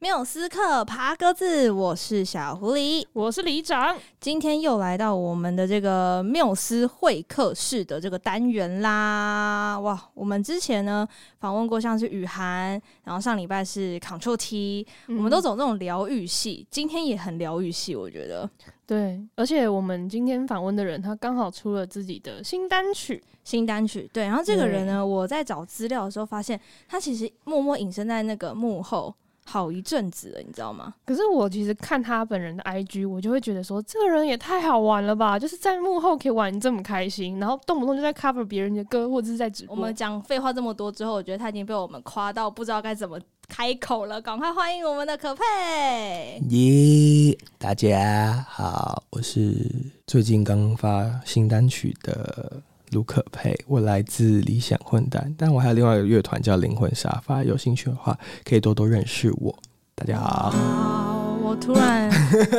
缪斯克爬格子，我是小狐狸，我是里长。今天又来到我们的这个缪斯会客室的这个单元啦！哇，我们之前呢访问过像是雨涵，然后上礼拜是 Control T，嗯，我们都走这种疗愈系，今天也很疗愈系，我觉得。对，而且我们今天访问的人，他刚好出了自己的新单曲，新单曲。对，然后这个人呢，我在找资料的时候发现，他其实默默隐身在那个幕后。好一阵子了，你知道吗？可是我其实看他本人的 IG，我就会觉得说，这个人也太好玩了吧！就是在幕后可以玩这么开心，然后动不动就在 cover 别人的歌，或者是在直播。我们讲废话这么多之后，我觉得他已经被我们夸到不知道该怎么开口了。赶快欢迎我们的可佩！耶，大家好，我是最近刚发新单曲的。卢可佩，我来自理想混蛋，但我还有另外一个乐团叫灵魂沙发，有兴趣的话可以多多认识我。大家好，好，我突然，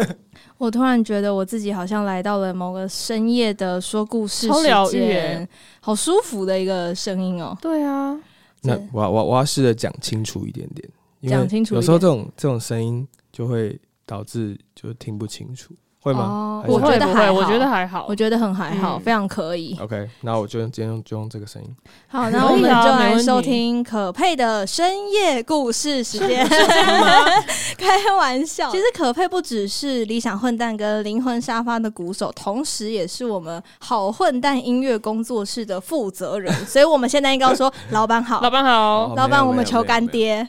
我突然觉得我自己好像来到了某个深夜的说故事时间，好舒服的一个声音哦。对啊，那我我我要试着讲清楚一点点，讲清楚，有时候这种这种声音就会导致就听不清楚。会吗？哦、我觉得还好，我觉得还好，我觉得很还好，嗯、非常可以。OK，那我就今天用就用这个声音。好，那我们就来收听可佩的深夜故事时间。开玩笑，其实可佩不只是理想混蛋跟灵魂沙发的鼓手，同时也是我们好混蛋音乐工作室的负责人。所以我们现在应该要说老板好，老板好，哦、老板我们求干爹。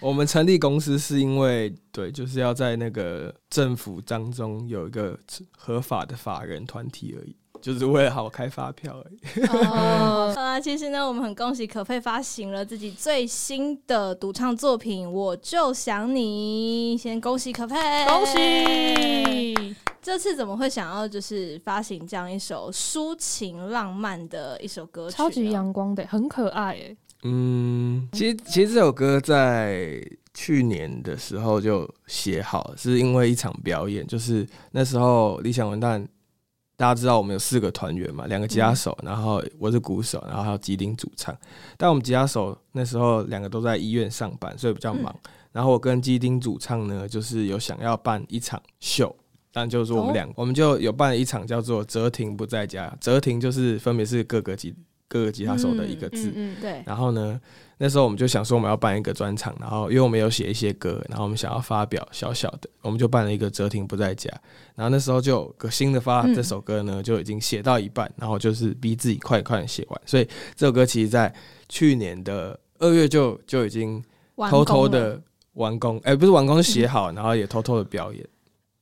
我们成立公司是因为。对，就是要在那个政府当中有一个合法的法人团体而已，就是为了好开发票而已。哦，好啦，其实呢，我们很恭喜可佩发行了自己最新的独唱作品《我就想你》，先恭喜可佩，恭喜！这次怎么会想要就是发行这样一首抒情浪漫的一首歌曲？超级阳光的，很可爱诶。嗯，其实其实这首歌在。去年的时候就写好，是因为一场表演，就是那时候理想文旦，大家知道我们有四个团员嘛，两个吉他手，然后我是鼓手，然后还有吉丁主唱。但我们吉他手那时候两个都在医院上班，所以比较忙。然后我跟吉丁主唱呢，就是有想要办一场秀，但就是我们两个，我们就有办了一场叫做“哲廷不在家”，哲廷就是分别是各个吉各个吉他手的一个字，嗯对。然后呢，那时候我们就想说我们要办一个专场，然后因为我们有写一些歌，然后我们想要发表小小的，我们就办了一个哲廷不在家。然后那时候就有个新的发这首歌呢，就已经写到一半，然后就是逼自己快快写完。所以这首歌其实在去年的二月就就已经偷偷的完工，哎，不是完工，写好，然后也偷偷的表演。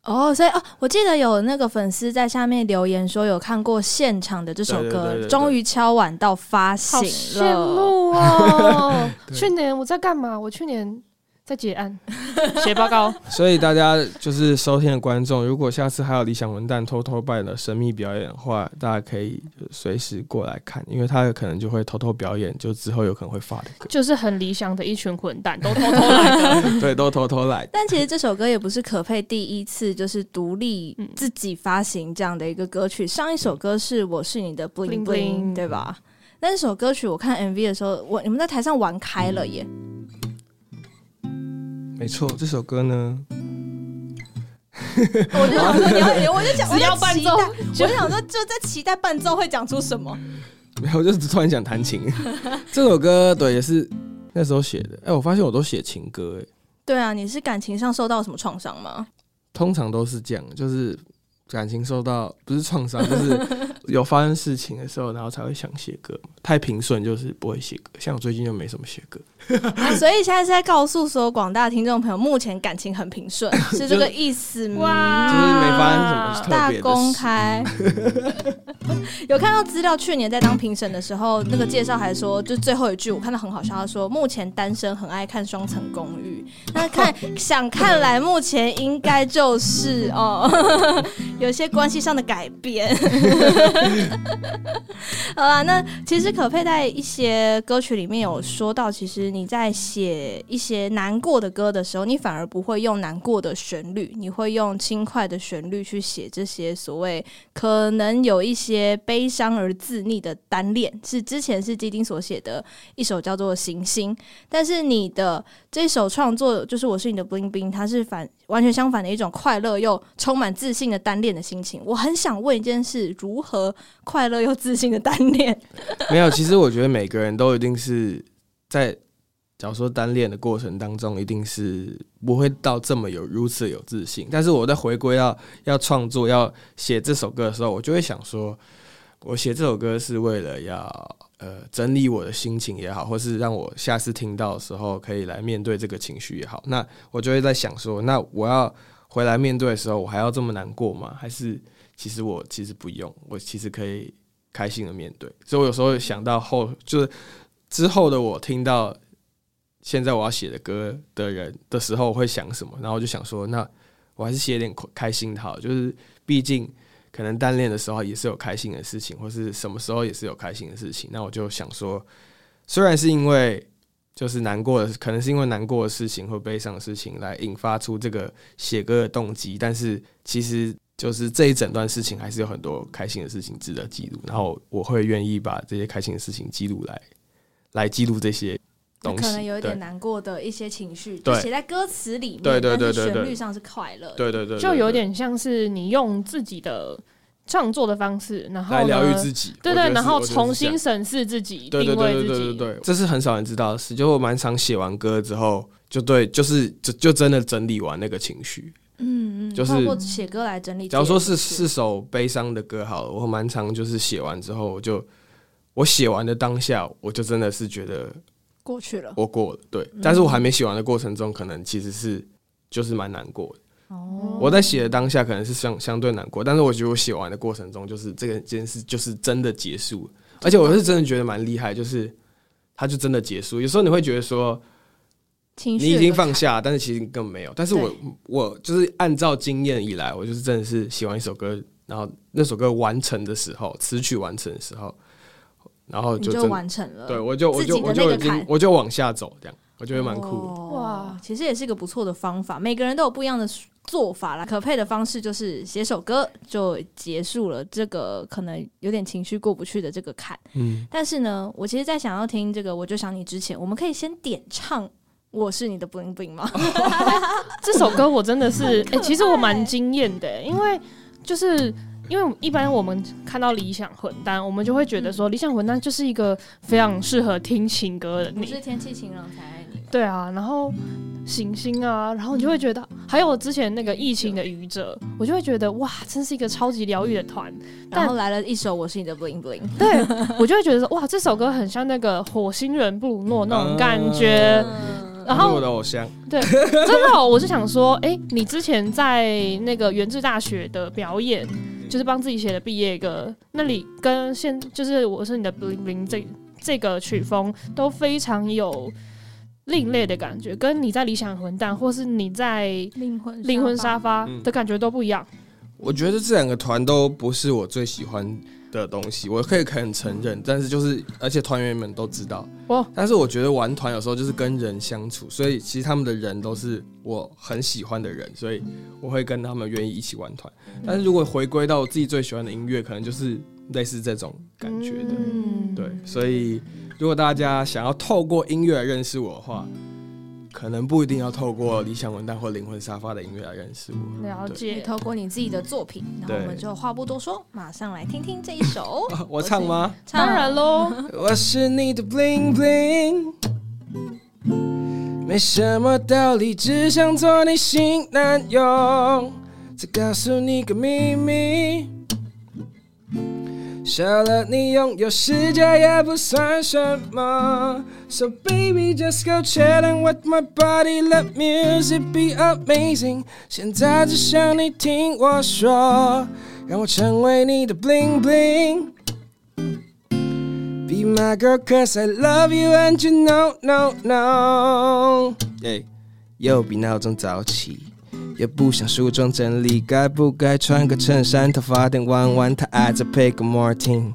哦，所以哦，我记得有那个粉丝在下面留言说有看过现场的这首歌，终于敲碗到发行了，羡慕哦！去年我在干嘛？我去年。在结案。写报告，所以大家就是收听的观众，如果下次还有理想文旦偷偷办的神秘表演的话，大家可以随时过来看，因为他有可能就会偷偷表演，就之后有可能会发的歌，就是很理想的一群混蛋都 偷偷来的，对，都偷偷来。但其实这首歌也不是可佩第一次就是独立 自己发行这样的一个歌曲，上一首歌是我是你的 bling bling，对吧？那首歌曲我看 MV 的时候，我你们在台上玩开了耶。没错，这首歌呢，我就想说 你要，我就想，只要伴奏，我就想说就在期待伴奏会讲出什么。没有，我就突然想弹琴。这首歌对也是那时候写的。哎、欸，我发现我都写情歌，哎。对啊，你是感情上受到什么创伤吗？通常都是这样，就是。感情受到不是创伤，就是有发生事情的时候，然后才会想写歌。太平顺就是不会写歌，像我最近就没什么写歌。啊，所以现在是在告诉所有广大听众朋友，目前感情很平顺，是这个意思吗？哇，就是没发生什么特别的事。大公开。有看到资料，去年在当评审的时候，那个介绍还说，就最后一句我看到很好笑，他说目前单身，很爱看双层公寓。那看想看来，目前应该就是哦。有些关系上的改变，好啦，那其实可佩在一些歌曲里面有说到，其实你在写一些难过的歌的时候，你反而不会用难过的旋律，你会用轻快的旋律去写这些所谓可能有一些悲伤而自溺的单恋，是之前是基丁所写的一首叫做《行星》，但是你的这首创作就是我是你的 bling bling，它是反完全相反的一种快乐又充满自信的单恋的心情。我很想问一件事：如何快乐又自信的单恋？没有，其实我觉得每个人都一定是在。假如说单恋的过程当中，一定是不会到这么有如此有自信。但是我在回归到要创作、要写这首歌的时候，我就会想说，我写这首歌是为了要呃整理我的心情也好，或是让我下次听到的时候可以来面对这个情绪也好。那我就会在想说，那我要回来面对的时候，我还要这么难过吗？还是其实我其实不用，我其实可以开心的面对。所以我有时候想到后，就是之后的我听到。现在我要写的歌的人的时候，我会想什么？然后我就想说，那我还是写点开心的好。就是毕竟可能单恋的时候也是有开心的事情，或是什么时候也是有开心的事情。那我就想说，虽然是因为就是难过的，可能是因为难过的事情或悲伤的事情来引发出这个写歌的动机，但是其实就是这一整段事情还是有很多开心的事情值得记录。然后我会愿意把这些开心的事情记录来，来记录这些。可能有一点难过的一些情绪，就写在歌词里面，对对对，旋律上是快乐，对对对，就有点像是你用自己的创作的方式，然后来疗愈自己，对对，然后重新审视自己，定位自己，对，这是很少人知道的事。就我蛮常写完歌之后，就对，就是就就真的整理完那个情绪，嗯嗯，就是写歌来整理。假如说是四首悲伤的歌，好了，我蛮常就是写完之后，我就我写完的当下，我就真的是觉得。过去了，我过了，对，但是我还没写完的过程中，可能其实是就是蛮难过的。哦，我在写的当下可能是相相对难过，但是我觉得我写完的过程中，就是这个这件事就是真的结束了，而且我是真的觉得蛮厉害，就是它就真的结束。有时候你会觉得说，你已经放下，但是其实根本没有。但是我我就是按照经验以来，我就是真的是写完一首歌，然后那首歌完成的时候，词曲完成的时候。然后就，就完成了，对我就我就我就已经我就往下走，这样我觉得蛮酷的。哇，其实也是一个不错的方法。每个人都有不一样的做法啦。可配的方式就是写首歌就结束了这个可能有点情绪过不去的这个坎。嗯，但是呢，我其实，在想要听这个，我就想你之前，我们可以先点唱《我是你的 bling bling》吗？这首歌我真的是，哎、欸，其实我蛮惊艳的，因为就是。因为一般我们看到理想混蛋，我们就会觉得说，理想混蛋就是一个非常适合听情歌的。你是天气晴朗才爱你。对啊，然后行星啊，然后你就会觉得，还有之前那个疫情的愚者，我就会觉得哇，真是一个超级疗愈的团。然后来了一首我是你的 bling bling，对，我就会觉得说哇，这首歌很像那个火星人布鲁诺那种感觉。然后我的偶像，对，真的，我是想说，哎，你之前在那个原治大学的表演。就是帮自己写的毕业歌，那里跟现就是我是你的 bling bling 这这个曲风都非常有另类的感觉，跟你在理想混蛋或是你在灵魂灵魂沙发的感觉都不一样。我觉得这两个团都不是我最喜欢的东西，我可以很承认，但是就是而且团员们都知道。哦，但是我觉得玩团有时候就是跟人相处，所以其实他们的人都是我很喜欢的人，所以我会跟他们愿意一起玩团。但是如果回归到我自己最喜欢的音乐，可能就是类似这种感觉的。嗯，对。所以如果大家想要透过音乐来认识我的话，可能不一定要透过理想混蛋或灵魂沙发的音乐来认识我。了解，透过你自己的作品，然后我们就话不多说，马上来听听这一首。我唱吗？当然喽。我是你的 bling bling，没什么道理，只想做你新男友。再告诉你个秘密。少了你，拥有世界也不算什么。So baby, just go chillin' with my body, let music be amazing。现在只想你听我说，让我成为你的 bling bling。Be my girl, cause I love you and you know, know, know。哎，又比闹钟早起。也不想梳妆整理，该不该穿个衬衫？头发有点弯弯，他爱在配个 Martin。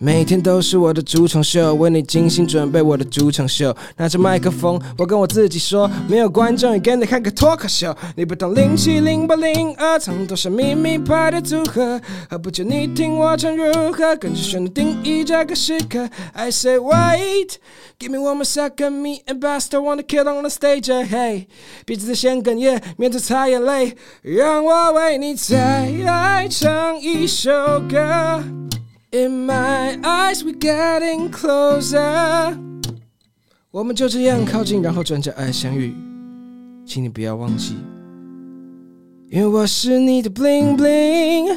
每天都是我的主场秀，为你精心准备我的主场秀。拿着麦克风，我跟我自己说，没有观众也跟你看个脱口秀。你不懂零七零八零二，藏多少秘密派的组合？何不就你听我唱如何？跟着旋律定义这个时刻。I say wait, give me one more second, me and Buster wanna kill on the stage. Hey，别急着先哽咽，面对擦眼泪，让我为你再唱一首歌。In my eyes, we're getting closer。我们就这样靠近，然后转角爱相遇。请你不要忘记，因为我是你的 bling bling。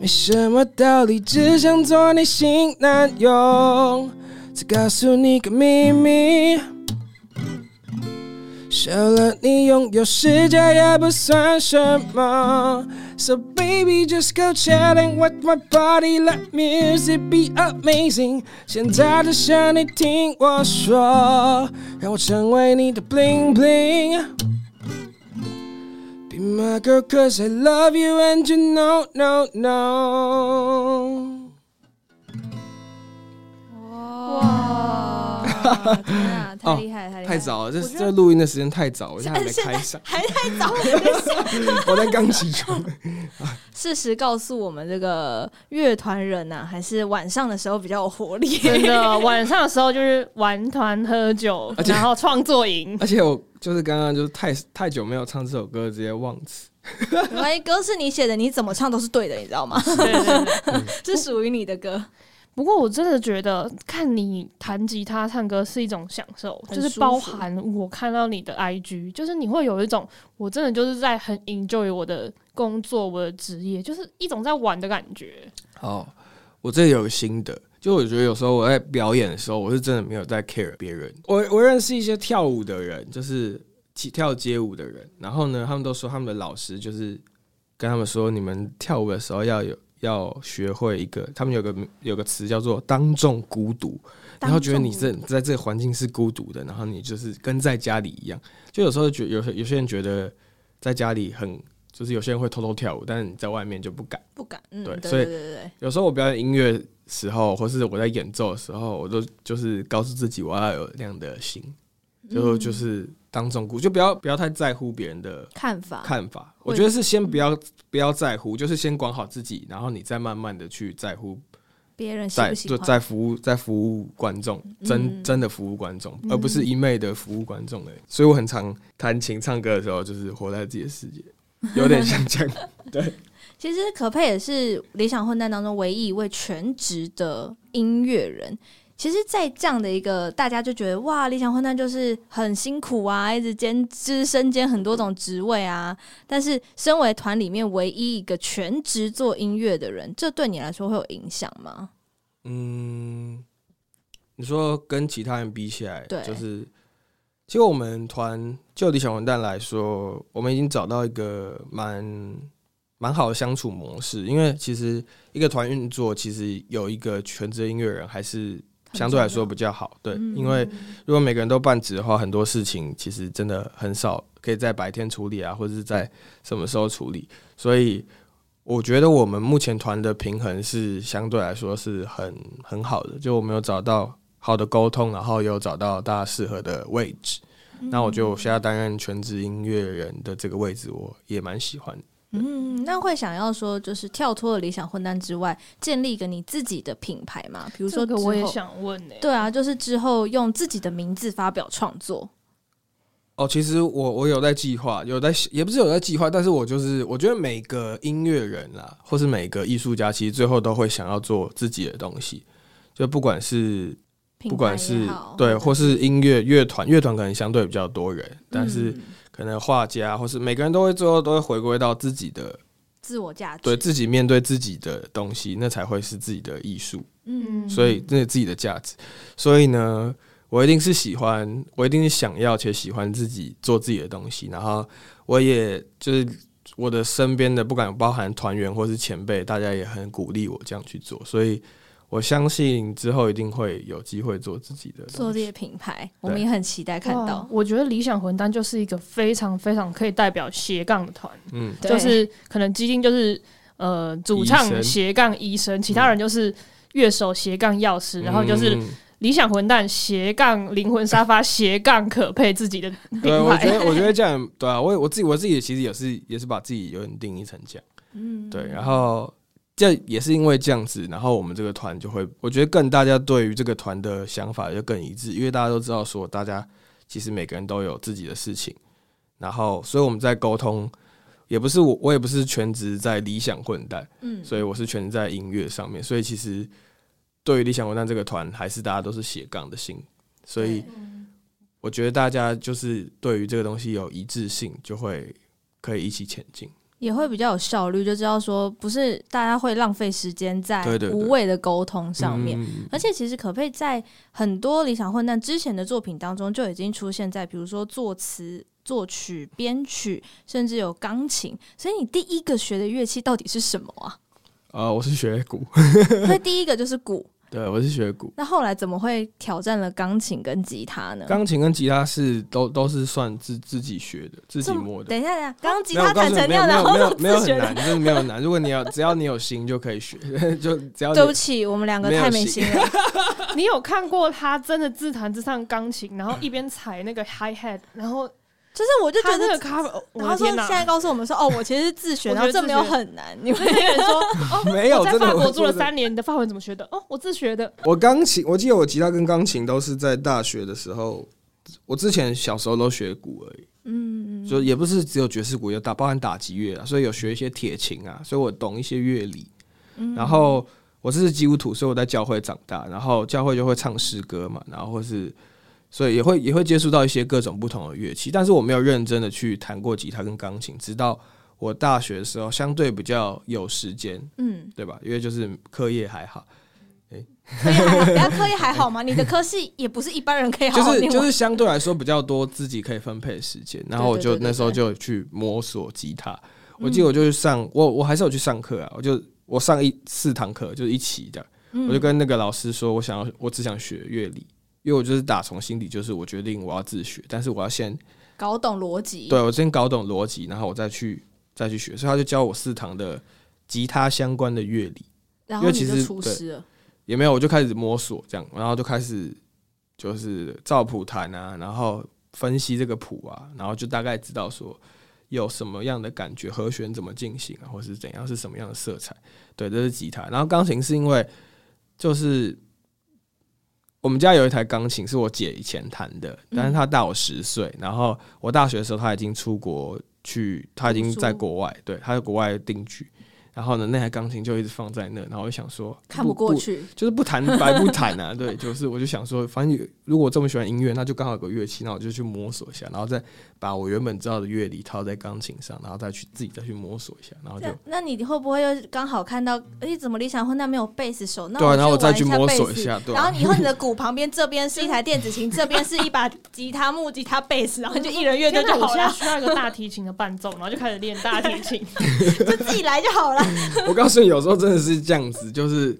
没什么道理，只想做你新男友。再告诉你个秘密，少了你拥有世界也不算什么。So baby, just go chatting with my body, let music be amazing。现在只想你听我说，让我成为你的 bling bling。Be my girl, cause I love you and you know, know, know。哇！天啊，太厉害，太厉害！太早了，这这录音的时间太早，我现在还没开嗓，还太早。我在刚起床。事实告诉我们，这个乐团人呐，还是晚上的时候比较有活力。真的，晚上的时候就是玩团、喝酒，然后创作营。而且我就是刚刚就是太太久没有唱这首歌，直接忘词。万一歌是你写的，你怎么唱都是对的，你知道吗？对对对，是属于你的歌。不过我真的觉得看你弹吉他唱歌是一种享受，就是包含我看到你的 IG，就是你会有一种我真的就是在很 enjoy 我的工作，我的职业，就是一种在玩的感觉。好，我这里有个心得，就我觉得有时候我在表演的时候，我是真的没有在 care 别人。我我认识一些跳舞的人，就是跳街舞的人，然后呢，他们都说他们的老师就是跟他们说，你们跳舞的时候要有。要学会一个，他们有个有个词叫做“当众孤独”，然后觉得你这在这个环境是孤独的，然后你就是跟在家里一样。就有时候觉有有些人觉得在家里很，就是有些人会偷偷跳舞，但是你在外面就不敢，不敢。嗯、对，所以有时候我表演音乐时候，或是我在演奏的时候，我都就是告诉自己我要有那样的心，就就是。当众顾就不要不要太在乎别人的看法看法，我觉得是先不要不要在乎，就是先管好自己，然后你再慢慢的去在乎别人喜不喜欢，在在服务在服务观众，真真的服务观众，而不是一昧的服务观众的。所以我很常弹琴唱歌的时候，就是活在自己的世界，有点像这样。对，其实可佩也是理想混蛋当中唯一一位全职的音乐人。其实，在这样的一个大家就觉得哇，理想混蛋就是很辛苦啊，一直兼职身兼很多种职位啊。但是，身为团里面唯一一个全职做音乐的人，这对你来说会有影响吗？嗯，你说跟其他人比起来，对，就是其实我们团就理想混蛋来说，我们已经找到一个蛮蛮好的相处模式。因为其实一个团运作，其实有一个全职音乐人还是。相对来说比较好，对，因为如果每个人都半职的话，很多事情其实真的很少可以在白天处理啊，或者是在什么时候处理。所以我觉得我们目前团的平衡是相对来说是很很好的，就我们有找到好的沟通，然后有找到大家适合的位置。那我就现在担任全职音乐人的这个位置，我也蛮喜欢。嗯，那会想要说，就是跳脱了理想混蛋之外，建立一个你自己的品牌嘛？比如说，我也想问呢、欸。对啊，就是之后用自己的名字发表创作。哦，其实我我有在计划，有在也不是有在计划，但是我就是我觉得每个音乐人啦，或是每个艺术家，其实最后都会想要做自己的东西，就不管是不管是对，或是音乐乐团，乐团可能相对比较多人，但是。嗯可能画家，或是每个人都会最后都会回归到自己的自我价值，对自己面对自己的东西，那才会是自己的艺术。嗯，所以那是自己的价值。所以呢，我一定是喜欢，我一定是想要且喜欢自己做自己的东西。然后，我也就是我的身边的，不管包含团员或是前辈，大家也很鼓励我这样去做。所以。我相信之后一定会有机会做自己的做这些品牌，我们也很期待看到。我觉得理想混蛋就是一个非常非常可以代表斜杠的团，嗯，就是可能基金就是呃主唱斜杠医生，其他人就是乐手斜杠药师，然后就是。理想混蛋斜杠灵魂沙发斜杠可配自己的 品牌。对，我觉得我觉得这样对啊，我我自己我自己其实也是也是把自己有点定义成这样，嗯，对，然后这也是因为这样子，然后我们这个团就会，我觉得更大家对于这个团的想法就更一致，因为大家都知道说，大家其实每个人都有自己的事情，然后所以我们在沟通，也不是我我也不是全职在理想混蛋，嗯，所以我是全职在音乐上面，所以其实。对于理想混蛋这个团，还是大家都是斜杠的心，所以我觉得大家就是对于这个东西有一致性，就会可以一起前进，也会比较有效率，就知道说不是大家会浪费时间在无谓的沟通上面。而且其实可佩在很多理想混蛋之前的作品当中就已经出现在，比如说作词、作曲、编曲，甚至有钢琴。所以你第一个学的乐器到底是什么啊？呃，我是学鼓，所以第一个就是鼓。对，我是学鼓。那后来怎么会挑战了钢琴跟吉他呢？钢琴跟吉他是都都是算自自己学的，自己摸的。等一下，等一下，刚刚吉他弹成那样，然后没有没有很难，就是没有很难。如果你要只要你有心就可以学，就只要。对不起，我们两个太没心了。你有看过他真的自弹自唱钢琴，然后一边踩那个 hi hat，然后。就是，我就觉得这个咖，然后说现在告诉我们说，哦，我其实是自学，然后这没有很难。你会说，哦，没有，在法国住了三年，你的法文怎么学的？哦，我自学的。我钢琴，我记得我吉他跟钢琴都是在大学的时候，我之前小时候都学鼓而已。嗯，就也不是只有爵士鼓，有打包含打击乐啊，所以有学一些铁琴啊，所以我懂一些乐理。然后我这是基督徒，所以我在教会长大，然后教会就会唱诗歌嘛，然后或是。所以也会也会接触到一些各种不同的乐器，但是我没有认真的去弹过吉他跟钢琴，直到我大学的时候相对比较有时间，嗯，对吧？因为就是课业还好，哎、欸，课业还好，人家课业还好吗？你的科系也不是一般人可以好好，就是就是相对来说比较多自己可以分配的时间，然后我就那时候就去摸索吉他。我记得我就去上，我我还是有去上课啊，我就我上一四堂课就是一起的，我就跟那个老师说我想要，我只想学乐理。因为我就是打从心底，就是我决定我要自学，但是我要先搞懂逻辑。对，我先搞懂逻辑，然后我再去再去学。所以他就教我四堂的吉他相关的乐理。然后其实出师了？也没有，我就开始摸索这样，然后就开始就是照谱弹啊，然后分析这个谱啊，然后就大概知道说有什么样的感觉，和弦怎么进行啊，或是怎样，是什么样的色彩。对，这是吉他。然后钢琴是因为就是。我们家有一台钢琴，是我姐以前弹的，但是她大我十岁。然后我大学的时候，她已经出国去，她已经在国外，对，她在国外定居。然后呢，那台钢琴就一直放在那，然后我就想说，看不过去，就是不弹白不弹啊。对，就是我就想说，反正如果这么喜欢音乐，那就刚好有个乐器，那我就去摸索一下，然后再把我原本知道的乐理套在钢琴上，然后再去自己再去摸索一下，然后就那你会不会又刚好看到，哎，怎么理想混蛋没有贝斯手？那对，然后我再去摸索一下，对。然后以后你的鼓旁边这边是一台电子琴，这边是一把吉他、木吉他、贝斯，然后就一人乐队就好了。我现在需要一个大提琴的伴奏，然后就开始练大提琴，就自己来就好了。我告诉你。有时候真的是这样子，就是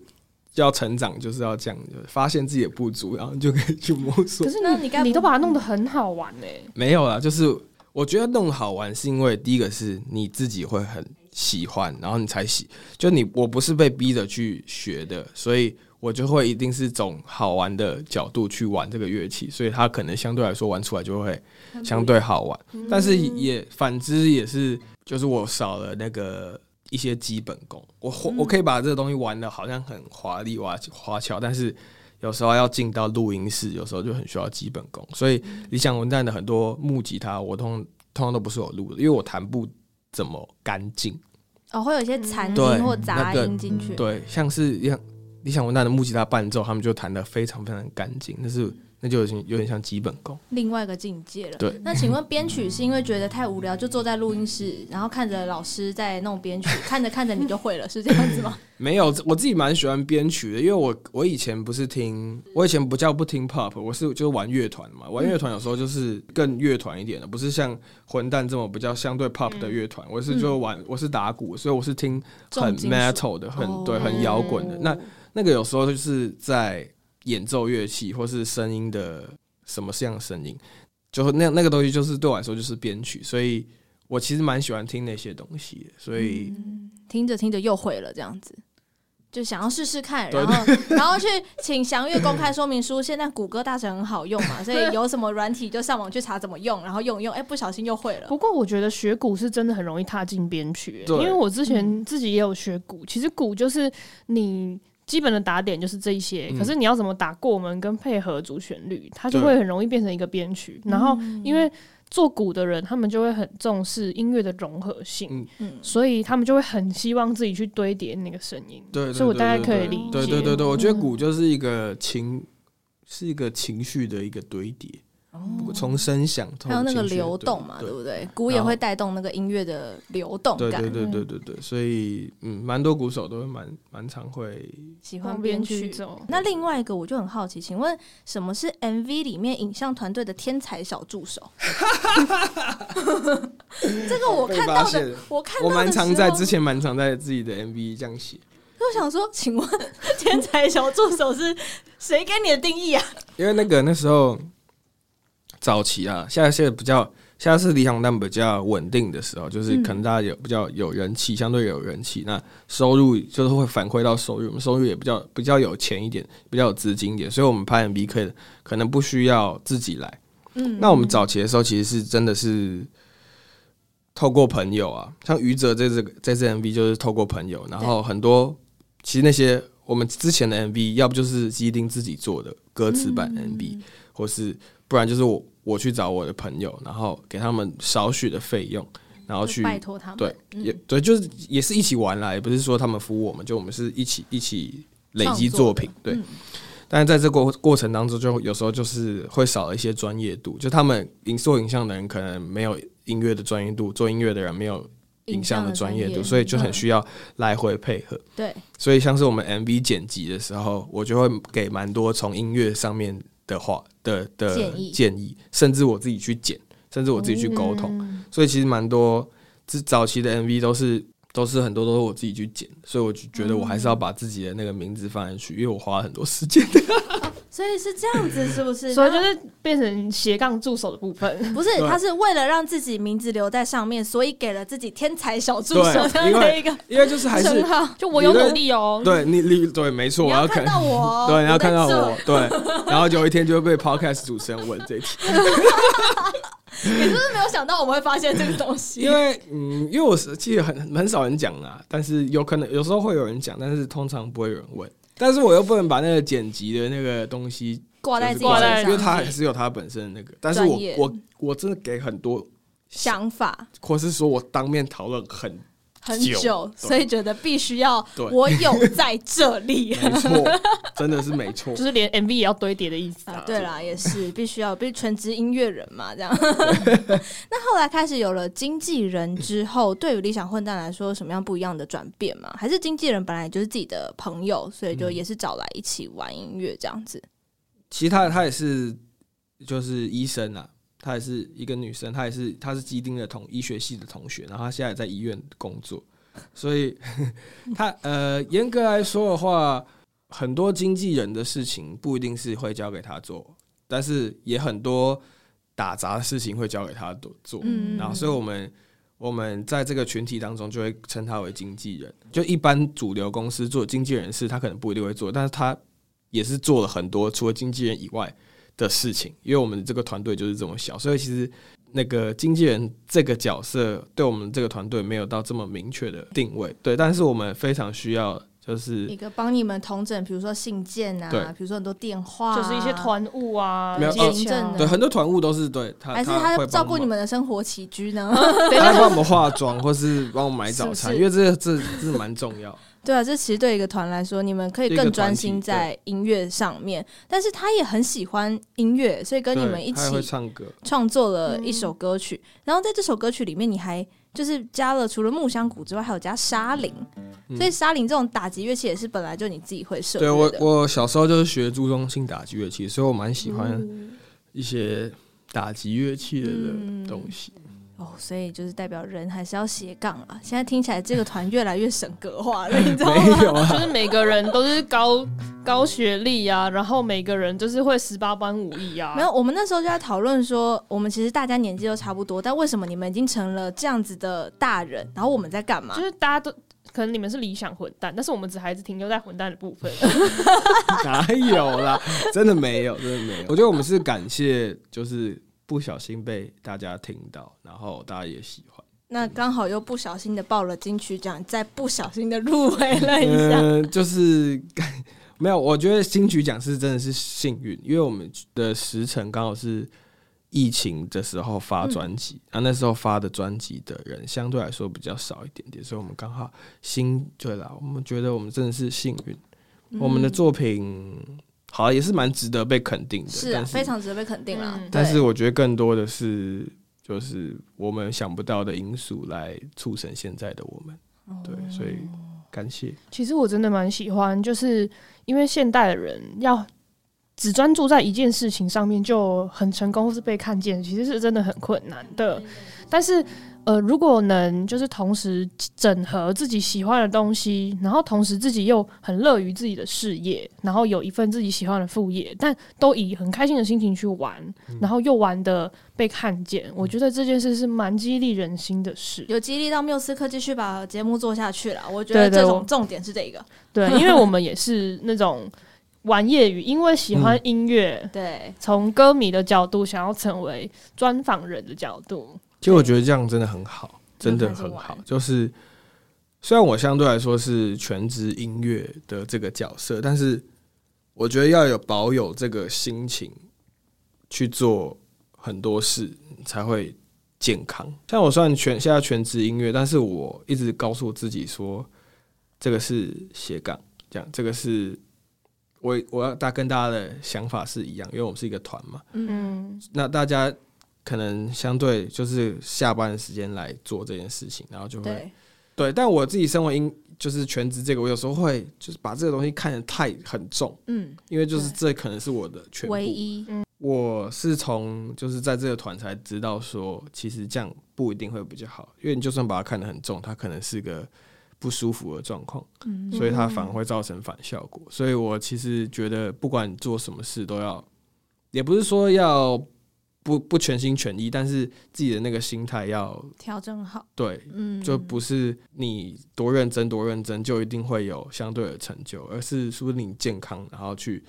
要成长，就是要这样，就是发现自己的不足，然后就可以去摸索。可是呢，你你都把它弄得很好玩呢？没有啦，就是我觉得弄好玩是因为第一个是你自己会很喜欢，然后你才喜。就你我不是被逼着去学的，所以我就会一定是从好玩的角度去玩这个乐器，所以它可能相对来说玩出来就会相对好玩。但是也反之也是，就是我少了那个。一些基本功，我我可以把这个东西玩的好像很华丽哇花俏，但是有时候要进到录音室，有时候就很需要基本功。所以理想文旦的很多木吉他，我通通常都不是我录的，因为我弹不怎么干净。哦，会有一些残音或杂音进去。对，像是像理想文旦的木吉他伴奏，他们就弹得非常非常干净，那是。那就有点有点像基本功，另外一个境界了。对，那请问编曲是因为觉得太无聊，就坐在录音室，然后看着老师在弄编曲，看着看着你就会了，是这样子吗？没有，我自己蛮喜欢编曲的，因为我我以前不是听，我以前不叫不听 pop，我是就是玩乐团嘛，玩乐团有时候就是更乐团一点的，不是像混蛋这么比较相对 pop 的乐团，我是就玩我是打鼓，所以我是听很 metal 的，很对，很摇滚的。那那个有时候就是在。演奏乐器或是声音的什么样的声音，就那那个东西，就是对我来说就是编曲，所以我其实蛮喜欢听那些东西的，所以、嗯、听着听着又会了这样子。就想要试试看，然后 然后去请详阅公开说明书。现在谷歌大神很好用嘛，所以有什么软体就上网去查怎么用，然后用用，哎，不小心又会了。不过我觉得学鼓是真的很容易踏进编曲，因为我之前自己也有学鼓。其实鼓就是你基本的打点就是这一些，可是你要怎么打过门跟配合主旋律，它就会很容易变成一个编曲。然后因为做鼓的人，他们就会很重视音乐的融合性，嗯，所以他们就会很希望自己去堆叠那个声音。对，所以我大概可以理解。对对对对，我觉得鼓就是一个情，是一个情绪的一个堆叠。从声响，还有那个流动嘛，对不对？鼓也会带动那个音乐的流动感。对对对对对对，所以嗯，蛮多鼓手都会蛮蛮常会喜欢编曲。那另外一个我就很好奇，请问什么是 MV 里面影像团队的天才小助手？这个我看到的，我看到我蛮常在之前蛮常在自己的 MV 这样写。我想说，请问 天才小助手是谁给你的定义啊？因为那个那时候。早期啊，现在现在比较，现在是理想混蛋比较稳定的时候，就是可能大家有比较有人气，相对有人气，那收入就是会反馈到收入，我们收入也比较比较有钱一点，比较有资金一点，所以我们拍 MV 可以可能不需要自己来。嗯，那我们早期的时候其实是真的是透过朋友啊，像余泽这这个这支 MV 就是透过朋友，然后很多其实那些我们之前的 MV，要不就是基丁自己做的歌词版 MV，或是不然就是我。我去找我的朋友，然后给他们少许的费用，然后去拜托他们。对，嗯、也对，就是也是一起玩啦，也不是说他们服务我们，就我们是一起一起累积作品。对，嗯、但是在这过过程当中，就有时候就是会少了一些专业度，就他们影做影像的人可能没有音乐的专业度，做音乐的人没有影像的专业度，所以就很需要来回配合。对，所以像是我们 MV 剪辑的时候，我就会给蛮多从音乐上面的话。的的建议，建议，甚至我自己去剪，甚至我自己去沟通，嗯、所以其实蛮多，这早期的 MV 都是都是很多都是我自己去剪，所以我就觉得我还是要把自己的那个名字放进去，因为我花了很多时间。所以是这样子，是不是？所以就是变成斜杠助手的部分，不是？他是为了让自己名字留在上面，所以给了自己天才小助手这样的一个，因为就是还是 就我有努力哦。对你，你对，没错，我要看到我，对，你要看到我，对，然后有一天就会被 Podcast 主持人问这题。你是不是没有想到我们会发现这个东西？因为嗯，因为我是其实很很少人讲啦，但是有可能有时候会有人讲，但是通常不会有人问。但是我又不能把那个剪辑的那个东西挂在自己身上，因为他还是有他本身的那个。但是我我我真的给很多想法，或是说我当面讨论很。很久，所以觉得必须要我有在这里，没错，真的是没错，就是连 MV 也要堆叠的意思啊。对啦，也是 必须要，必须全职音乐人嘛，这样。那后来开始有了经纪人之后，对于理想混蛋来说，什么样不一样的转变吗？还是经纪人本来就是自己的朋友，所以就也是找来一起玩音乐这样子？其他的他也是，就是医生啊。她也是一个女生，她也是，她是基丁的同医学系的同学，然后她现在也在医院工作，所以 她呃，严格来说的话，很多经纪人的事情不一定是会交给她做，但是也很多打杂的事情会交给她做，嗯，然后所以我们我们在这个群体当中就会称她为经纪人，就一般主流公司做经纪人事，她可能不一定会做，但是她也是做了很多除了经纪人以外。的事情，因为我们这个团队就是这么小，所以其实那个经纪人这个角色对我们这个团队没有到这么明确的定位，对，但是我们非常需要就是一个帮你们统整，比如说信件啊，对比如说很多电话、啊，就是一些团务啊，没有行政的，对，很多团务都是对他，还是他会照顾你们的生活起居呢？他帮我们化妆，或是帮我们买早餐，是是因为这这这蛮重要。对啊，这其实对一个团来说，你们可以更专心在音乐上面。但是他也很喜欢音乐，所以跟你们一起唱歌，创作了一首歌曲。然后在这首歌曲里面，你还就是加了除了木箱鼓之外，还有加沙铃。所以沙铃这种打击乐器也是本来就你自己会设计的。对，我，我小时候就是学朱宗庆打击乐器，所以我蛮喜欢一些打击乐器的东西。哦，所以就是代表人还是要斜杠啊。现在听起来这个团越来越神格化了，你知道吗？没有啊，就是每个人都是高高学历啊，然后每个人就是会十八般武艺啊。没有，我们那时候就在讨论说，我们其实大家年纪都差不多，但为什么你们已经成了这样子的大人，然后我们在干嘛？就是大家都可能你们是理想混蛋，但是我们只还是停留在混蛋的部分。哪有啦？真的没有，真的没有。我觉得我们是感谢，就是。不小心被大家听到，然后大家也喜欢。那刚好又不小心的报了金曲奖，再不小心的入围了一下。嗯，就是没有。我觉得金曲奖是真的是幸运，因为我们的时辰刚好是疫情的时候发专辑，啊，那时候发的专辑的人相对来说比较少一点点，所以我们刚好新对了，我们觉得我们真的是幸运，嗯，我们的作品。好，也是蛮值得被肯定的，是啊，非常值得被肯定了。但是我觉得更多的是，就是我们想不到的因素来促成现在的我们。对，所以感谢。其实我真的蛮喜欢，就是因为现代的人要只专注在一件事情上面就很成功，或是被看见，其实是真的很困难的。但是。呃，如果能就是同时整合自己喜欢的东西，然后同时自己又很乐于自己的事业，然后有一份自己喜欢的副业，但都以很开心的心情去玩，嗯、然后又玩的被看见，我觉得这件事是蛮激励人心的事。有激励到缪斯克继续把节目做下去了，我觉得这种重点是这个。对，因为我们也是那种玩业余，因为喜欢音乐、嗯，对，从歌迷的角度想要成为专访人的角度。其实我觉得这样真的很好，真的很好。就是虽然我相对来说是全职音乐的这个角色，但是我觉得要有保有这个心情去做很多事，才会健康。像我算全现在全职音乐，但是我一直告诉自己说，这个是斜杠，这样这个是我我要大跟大家的想法是一样，因为我们是一个团嘛。嗯，那大家。可能相对就是下班的时间来做这件事情，然后就会对，对。但我自己身为音就是全职这个，我有时候会就是把这个东西看得太很重，嗯，因为就是这可能是我的全部唯一。我是从就是在这个团才知道说，其实这样不一定会比较好，因为你就算把它看得很重，它可能是个不舒服的状况，嗯，所以它反而会造成反效果。所以我其实觉得，不管你做什么事，都要，也不是说要。不不全心全意，但是自己的那个心态要调整好。对，嗯，就不是你多认真多认真就一定会有相对的成就，而是说你健康，然后去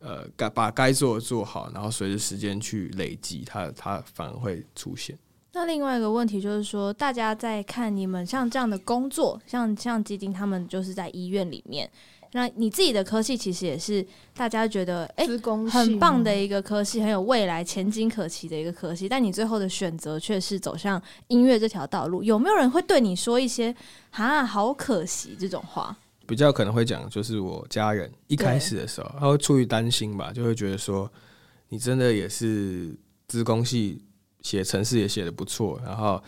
呃该把该做的做好，然后随着时间去累积，它它反而会出现。那另外一个问题就是说，大家在看你们像这样的工作，像像基金他们就是在医院里面。那你自己的科系其实也是大家觉得哎、欸、很棒的一个科系，很有未来前景可期的一个科系，但你最后的选择却是走向音乐这条道路。有没有人会对你说一些“啊，好可惜”这种话？比较可能会讲，就是我家人一开始的时候，他会出于担心吧，就会觉得说你真的也是资工系写程式也写的不错，然后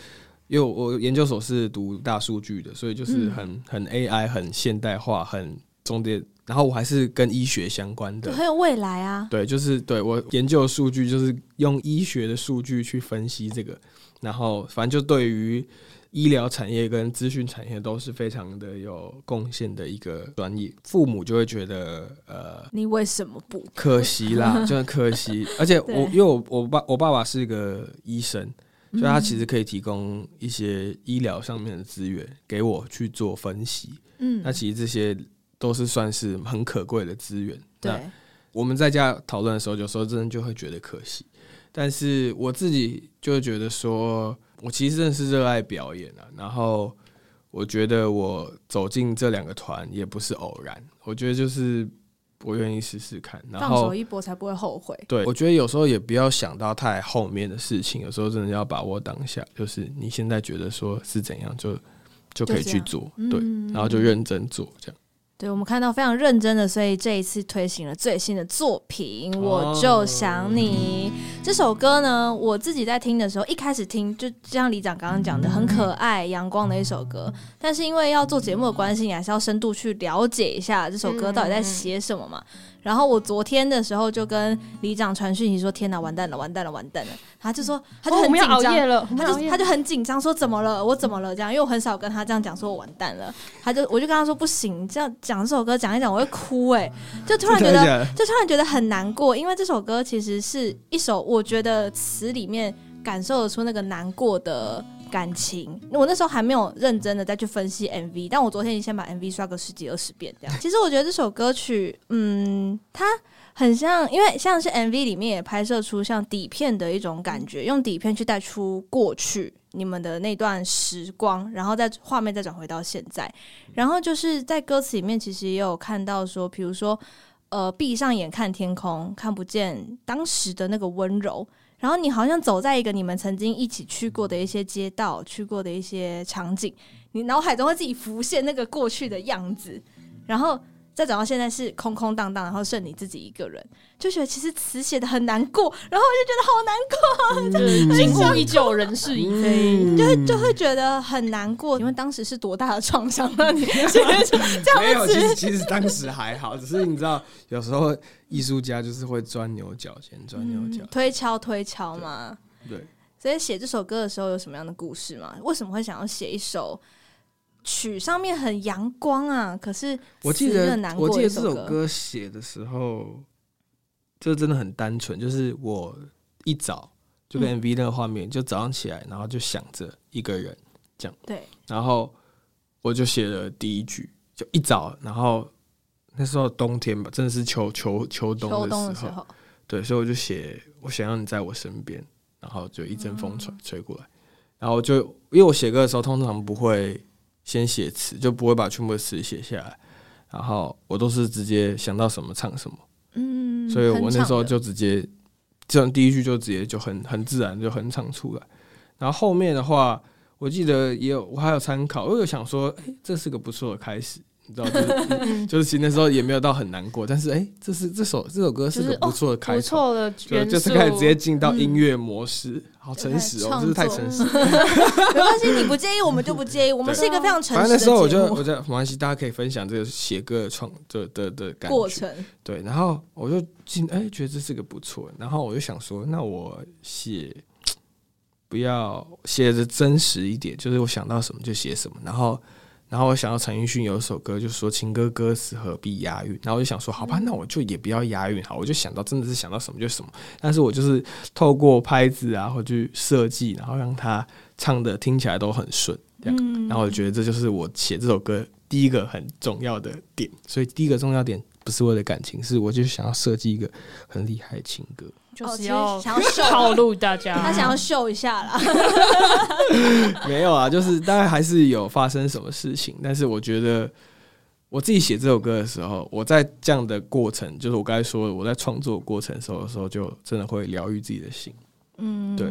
因为我研究所是读大数据的，所以就是很、嗯、很 AI 很现代化很。重点，然后我还是跟医学相关的，很有未来啊。对，就是对我研究的数据，就是用医学的数据去分析这个，然后反正就对于医疗产业跟资讯产业都是非常的有贡献的一个专业。父母就会觉得，呃，你为什么不？可惜啦，真的可惜。而且我因为我我爸我爸爸是一个医生，所以他其实可以提供一些医疗上面的资源给我去做分析。嗯，那其实这些。都是算是很可贵的资源。对，我们在家讨论的时候，有时候真的就会觉得可惜。但是我自己就会觉得说，我其实真的是热爱表演啊。然后我觉得我走进这两个团也不是偶然。我觉得就是我愿意试试看，然后放手一搏才不会后悔。对，我觉得有时候也不要想到太后面的事情，有时候真的要把握当下。就是你现在觉得说是怎样，就就可以去做，对，然后就认真做这样。对，我们看到非常认真的，所以这一次推行了最新的作品，我就想你这首歌呢。我自己在听的时候，一开始听就像李长刚刚讲的，很可爱、阳光的一首歌。但是因为要做节目的关系，你还是要深度去了解一下这首歌到底在写什么嘛。然后我昨天的时候就跟里长传讯息说：“天哪，完蛋了，完蛋了，完蛋了！”他就说，他就很紧张，哦、他就他就很紧张，说：“怎么了？我怎么了？”这样，因为我很少跟他这样讲，说我完蛋了。他就我就跟他说：“不行，这样讲这首歌讲一讲，我会哭。”哎，就突然觉得，就突然觉得很难过，因为这首歌其实是一首我觉得词里面感受得出那个难过的。感情，我那时候还没有认真的再去分析 MV，但我昨天已经先把 MV 刷个十几二十遍这样。其实我觉得这首歌曲，嗯，它很像，因为像是 MV 里面也拍摄出像底片的一种感觉，用底片去带出过去你们的那段时光，然后在画面再转回到现在，然后就是在歌词里面其实也有看到说，比如说，呃，闭上眼看天空，看不见当时的那个温柔。然后你好像走在一个你们曾经一起去过的一些街道，去过的一些场景，你脑海中会自己浮现那个过去的样子，然后。再找到现在是空空荡荡，然后剩你自己一个人，就觉得其实词写的很难过，然后我就觉得好难过，景物依旧，人事已非，就会就会觉得很难过，因为当时是多大的创伤让你 写 这样子？没有，其实其实当时还好，只是你知道，有时候艺术家就是会钻牛角尖，钻牛角、嗯、推敲推敲嘛。对，对所以写这首歌的时候有什么样的故事吗？为什么会想要写一首？曲上面很阳光啊，可是我记得我记得这首歌。写的时候，就真的很单纯，就是我一早就跟 MV 那个画面，就早上起来，然后就想着一个人这样，对，然后我就写了第一句，就一早，然后那时候冬天吧，真的是秋秋秋冬的时候，对，所以我就写我想要你在我身边，然后就一阵风吹吹过来，嗯、然后就因为我写歌的时候通常不会。先写词就不会把全部的词写下来，然后我都是直接想到什么唱什么，嗯，所以我那时候就直接这样第一句就直接就很很自然就很唱出来，然后后面的话我记得也有我还有参考，我有想说，哎，这是个不错的开始。你知道，就是 就是其实那时候也没有到很难过，但是哎、欸，这是这首这首歌是个不错的开头，的就就是开始直接进到音乐模式，嗯、好诚实哦，这是太诚实。没关系，你不介意，我们就不介意，我们是一个非常诚实的。反正那时候我就我就没关系，大家可以分享这个写歌的创的的的感觉过程。对，然后我就进哎、欸，觉得这是个不错，然后我就想说，那我写不要写的真实一点，就是我想到什么就写什么，然后。然后我想到陈奕迅有一首歌，就是说情歌歌词何必押韵。然后我就想说，好吧，那我就也不要押韵好。我就想到真的是想到什么就什么。但是我就是透过拍子啊，或去设计，然后让他唱的听起来都很顺，这样。然后我觉得这就是我写这首歌第一个很重要的点。所以第一个重要点不是为了感情，是我就想要设计一个很厉害的情歌。就是要想要 套路大家，他想要秀一下啦。没有啊，就是当然还是有发生什么事情，但是我觉得我自己写这首歌的时候，我在这样的过程，就是我刚才说的，我在创作过程的时候的时候，就真的会疗愈自己的心。嗯，对，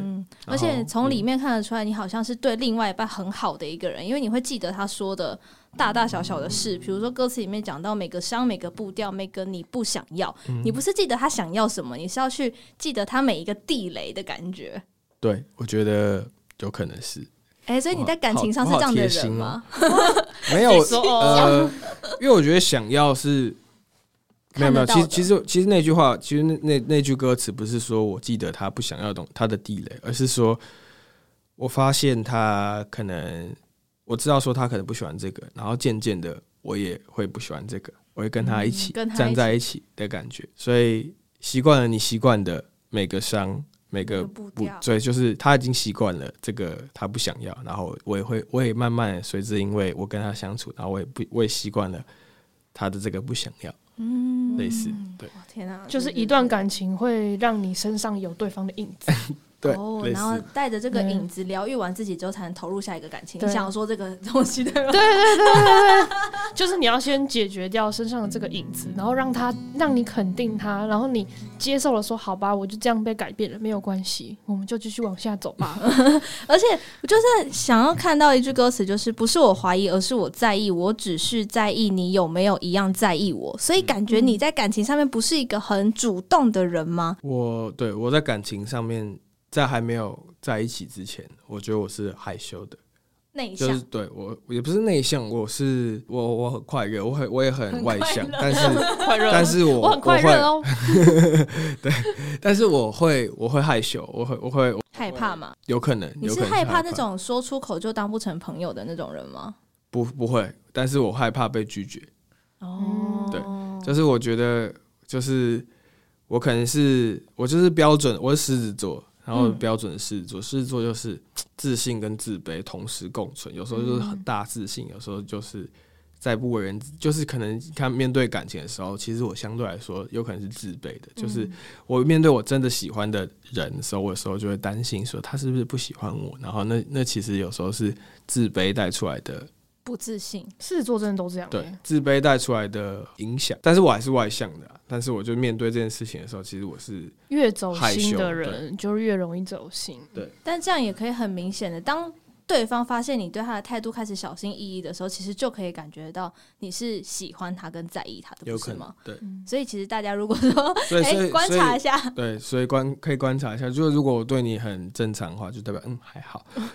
而且从里面看得出来，你好像是对另外一半很好的一个人，因为你会记得他说的大大小小的事，比如说歌词里面讲到每个伤、每个步调、每个你不想要，你不是记得他想要什么，你是要去记得他每一个地雷的感觉。对，我觉得有可能是。哎，所以你在感情上是这样的人吗？没有，呃，因为我觉得想要是。没有没有，其实其实其实那句话，其实那那那句歌词不是说我记得他不想要懂他的地雷，而是说我发现他可能我知道说他可能不喜欢这个，然后渐渐的我也会不喜欢这个，我会跟他一起站在一起的感觉，所以习惯了你习惯的每个伤每个步，所以就是他已经习惯了这个他不想要，然后我也会我也慢慢随之，因为我跟他相处，然后我也不我也习惯了他的这个不想要。嗯，类似对，天啊，就是一段感情会让你身上有对方的影子，对，哦，然后带着这个影子疗愈完自己之后，才能投入下一个感情。你想说这个东西对吗？对对对对对，就是你要先解决掉身上的这个影子，然后让他让你肯定他，然后你接受了，说好吧，我就这样被改变了，没有关系，我们就继续往下走吧。而且我就是想要看到一句歌词，就是不是我怀疑，而是我在意，我只是在意你有没有一样在意我，所以。感觉你在感情上面不是一个很主动的人吗？我对我在感情上面，在还没有在一起之前，我觉得我是害羞的。内向，就是对我也不是内向，我是我我很快乐，我很我也很外向，但是 但是我我很快乐哦，对，但是我会我会害羞，我会我会害怕嘛？有可能，你是害怕那种说出口就当不成朋友的那种人吗？不不会，但是我害怕被拒绝。哦，对，就是我觉得就是我可能是我就是标准，我是狮子座。然后标准狮子座，狮子座就是 自信跟自卑同时共存，有时候就是很大自信，有时候就是在不为人，就是可能看面对感情的时候，其实我相对来说有可能是自卑的，就是我面对我真的喜欢的人的时候，我有时候就会担心说他是不是不喜欢我，然后那那其实有时候是自卑带出来的。不自信，狮子座真的都这样。对，自卑带出来的影响，但是我还是外向的、啊。但是我就面对这件事情的时候，其实我是越走心的人，就越容易走心。对，但这样也可以很明显的当。对方发现你对他的态度开始小心翼翼的时候，其实就可以感觉到你是喜欢他跟在意他的，不是吗？对，所以其实大家如果说，哎，观察一下，对，所以观可以观察一下，就是如果我对你很正常的话，就代表嗯还好。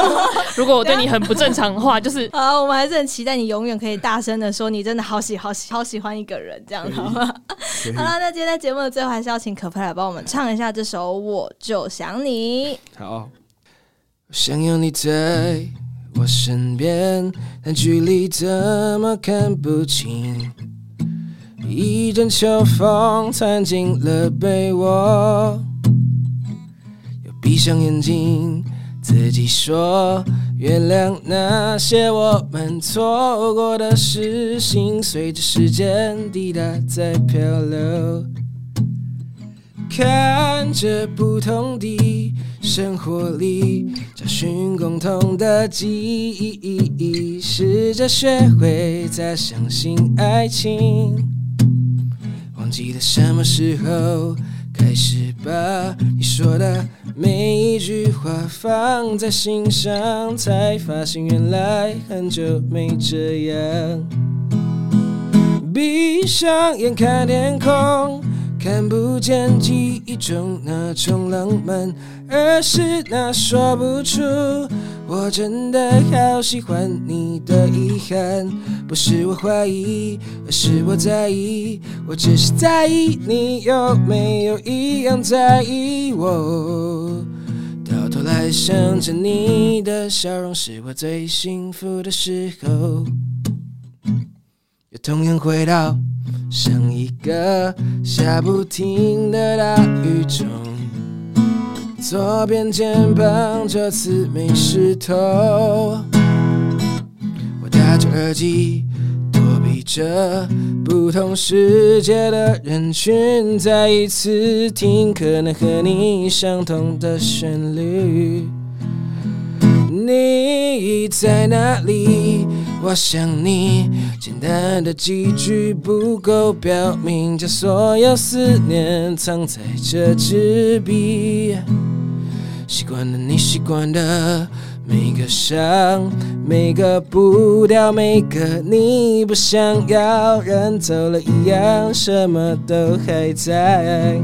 如果我对你很不正常的话，就是啊，我们还是很期待你永远可以大声的说你真的好喜好喜好喜欢一个人这样好吗？好了，那今天在节目的最后，还是要请可佩来帮我们唱一下这首《我就想你》。好。想要你在我身边，但距离怎么看不清。一阵秋风窜进了被窝，又闭上眼睛，自己说原谅那些我们错过的事，情随着时间滴答在漂流。看着不同的生活里，找寻共同的记忆，试着学会再相信爱情。忘记了什么时候开始把你说的每一句话放在心上，才发现原来很久没这样。闭上眼看天空。看不见记忆中那种浪漫，而是那说不出我真的好喜欢你的遗憾。不是我怀疑，而是我在意。我只是在意你有没有一样在意我。到头来想着你的笑容，是我最幸福的时候。同样回到。像一个下不停的大雨中，左边肩膀这次没湿透。我戴着耳机，躲避着不同世界的人群，再一次听可能和你相同的旋律。你在哪里？我想你。简单的几句不够表明，将所有思念藏在这支笔。习惯了你习惯的每个伤，每个步调，每个你不想要，人走了一样，什么都还在。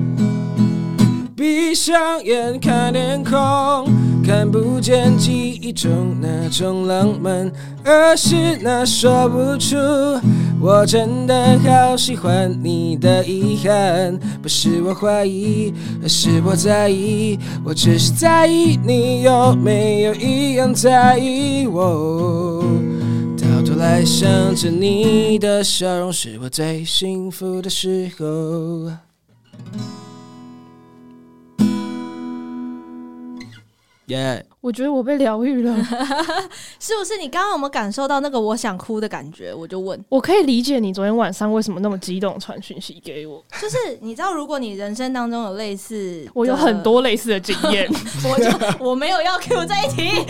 闭上眼看天空，看不见记忆中那种浪漫，而是那说不出我真的好喜欢你的遗憾。不是我怀疑，而是我在意。我只是在意你有没有一样在意我。到头来想着你的笑容，是我最幸福的时候。Yeah. 我觉得我被疗愈了，是 不是？你刚刚有没有感受到那个我想哭的感觉？我就问，我可以理解你昨天晚上为什么那么激动传讯息给我。就是你知道，如果你人生当中有类似，我有很多类似的经验，我就我没有要 Q 在一起。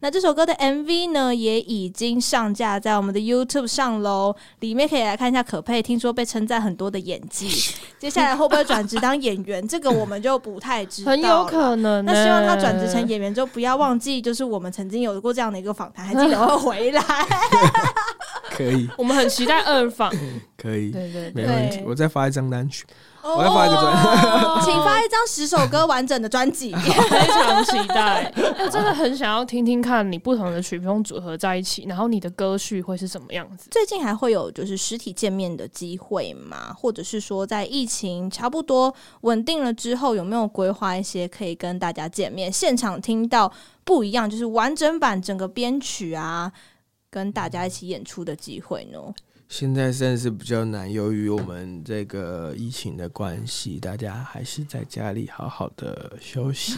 那这首歌的 MV 呢，也已经上架在我们的 YouTube 上喽，里面可以来看一下可佩。听说被称赞很多的演技，接下来会不会转职当演员？这个我们就不太知道，很有可能。那希望他转职成演员之后，不要忘记，就是我们曾经有过这样的一个访谈，还记得会回来。可以，我们很期待二访。可以，对对，没问题。我再发一张单曲。我要发一个专辑，请发一张十首歌完整的专辑，非常期待。我真的很想要听听看你不同的曲风组合在一起，然后你的歌序会是什么样子？最近还会有就是实体见面的机会吗？或者是说在疫情差不多稳定了之后，有没有规划一些可以跟大家见面、现场听到不一样，就是完整版整个编曲啊，跟大家一起演出的机会呢？现在算是比较难，由于我们这个疫情的关系，大家还是在家里好好的 休息。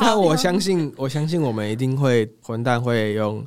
那我相信，我相信我们一定会混蛋会用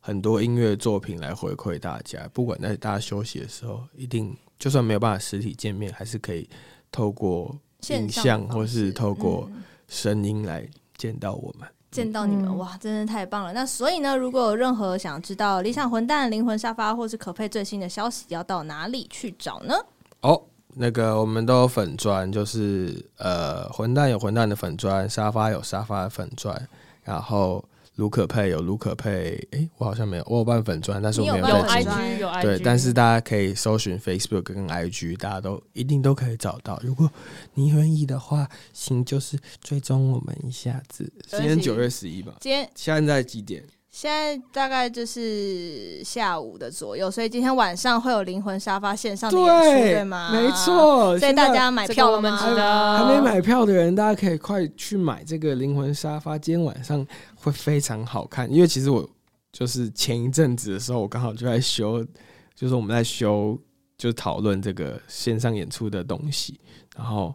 很多音乐作品来回馈大家。不管在大家休息的时候，一定就算没有办法实体见面，还是可以透过影像或是透过声音来见到我们。见到你们、嗯、哇，真的太棒了！那所以呢，如果有任何想知道理想混蛋、灵魂沙发或是可佩最新的消息，要到哪里去找呢？哦，那个我们都有粉砖，就是呃，混蛋有混蛋的粉砖，沙发有沙发的粉砖，然后。卢可佩有卢可佩，哎、欸，我好像没有，我有办粉专，但是我没有在经营。有 IG 有 IG，对，但是大家可以搜寻 Facebook 跟 IG，大家都一定都可以找到。如果你愿意的话，行就是追踪我们一下子。今天九月十一吧，今天现在几点？现在大概就是下午的左右，所以今天晚上会有灵魂沙发线上的演出，对，对吗？没错，所以大家买票了吗？还还没买票的人，大家可以快去买这个灵魂沙发。今天晚上会非常好看，因为其实我就是前一阵子的时候，我刚好就在修，就是我们在修，就是讨论这个线上演出的东西，然后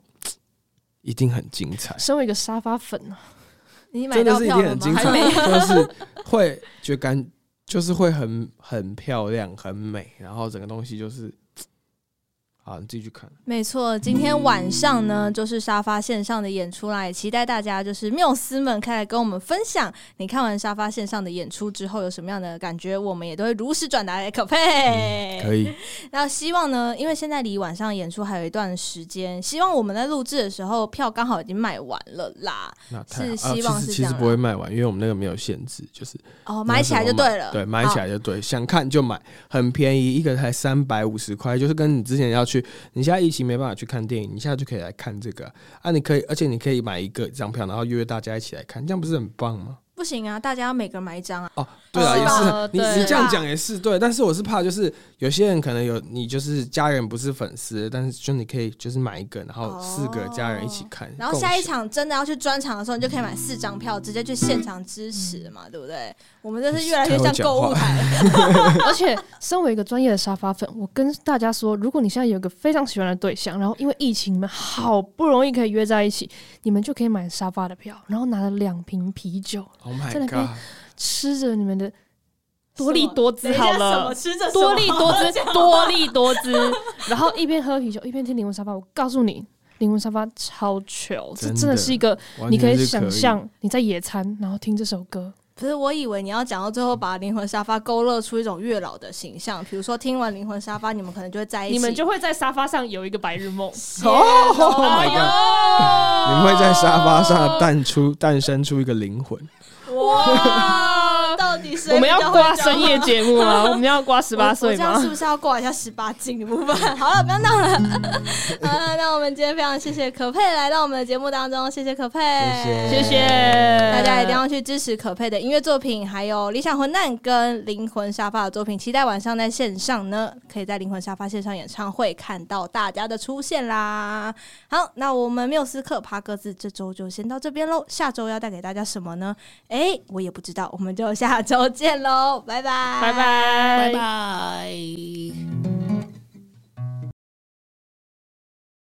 一定很精彩。身为一个沙发粉啊。你买到票了吗？真的是一定很精彩，就是会觉感，就是会很很漂亮、很美，然后整个东西就是。好，你自己去看。没错，今天晚上呢，就是沙发线上的演出啦，也期待大家就是缪斯们开来跟我们分享，你看完沙发线上的演出之后有什么样的感觉，我们也都会如实转达给可佩。嗯，可以。那希望呢，因为现在离晚上演出还有一段时间，希望我们在录制的时候票刚好已经卖完了啦。那是希望是，啊，其实，其实不会卖完，因为我们那个没有限制，就是哦，买起来就对了。对，买起来就对，想看就买，很便宜，一个才三百五十块，就是跟你之前要去。你现在疫情没办法去看电影，你现在就可以来看这个啊！你可以，而且你可以买一个一张票，然后约大家一起来看，这样不是很棒吗？不行啊，大家要每个人买一张啊！哦，对啊，哦、也是，你你这样讲也是对，但是我是怕就是有些人可能有你就是家人不是粉丝，但是就你可以就是买一个，然后四个家人一起看，哦、然后下一场真的要去专场的时候，你就可以买四张票，直接去现场支持嘛，对不对？我们这是越来越像购物台，而且身为一个专业的沙发粉，我跟大家说，如果你现在有一个非常喜欢的对象，然后因为疫情，你们好不容易可以约在一起，你们就可以买沙发的票，然后拿了两瓶啤酒，oh、在那边吃着你们的多利多滋，好了，多利多滋，多利多滋，然后一边喝啤酒一边听灵魂沙发。我告诉你，灵魂沙发超糗，这真的是一个你可以想象你在野餐，然后听这首歌。可是我以为你要讲到最后，把灵魂沙发勾勒出一种月老的形象，比如说听完灵魂沙发，你们可能就会在一起，你们就会在沙发上有一个白日梦。哦，My God！你们会在沙发上诞出、诞生出一个灵魂。哇！到底是我们要挂深夜节目吗？我们要挂十八岁吗？这样是不是要挂一下十八禁的部分？好了，不要闹了。好了，那我们今天非常谢谢可佩来到我们的节目当中，谢谢可佩，谢谢大家一定要去支持可佩的音乐作品，还有理想混蛋跟灵魂沙发的作品。期待晚上在线上呢，可以在灵魂沙发线上演唱会看到大家的出现啦。好，那我们缪斯克趴各自这周就先到这边喽。下周要带给大家什么呢？哎、欸，我也不知道，我们就下。下周见喽，拜拜，拜拜，拜拜。